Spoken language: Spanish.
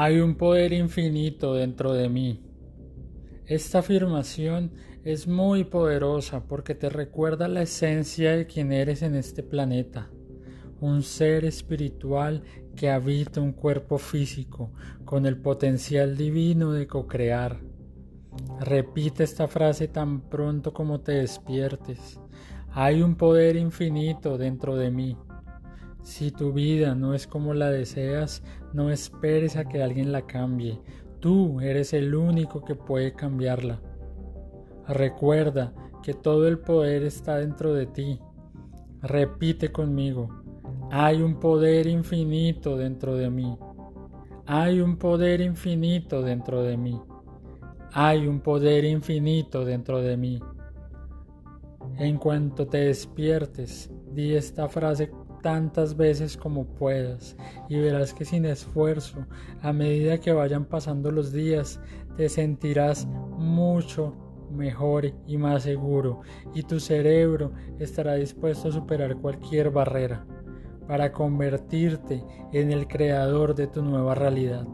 Hay un poder infinito dentro de mí. Esta afirmación es muy poderosa porque te recuerda la esencia de quien eres en este planeta, un ser espiritual que habita un cuerpo físico con el potencial divino de co-crear. Repite esta frase tan pronto como te despiertes. Hay un poder infinito dentro de mí. Si tu vida no es como la deseas, no esperes a que alguien la cambie. Tú eres el único que puede cambiarla. Recuerda que todo el poder está dentro de ti. Repite conmigo. Hay un poder infinito dentro de mí. Hay un poder infinito dentro de mí. Hay un poder infinito dentro de mí. En cuanto te despiertes, di esta frase tantas veces como puedas y verás que sin esfuerzo, a medida que vayan pasando los días, te sentirás mucho mejor y más seguro y tu cerebro estará dispuesto a superar cualquier barrera para convertirte en el creador de tu nueva realidad.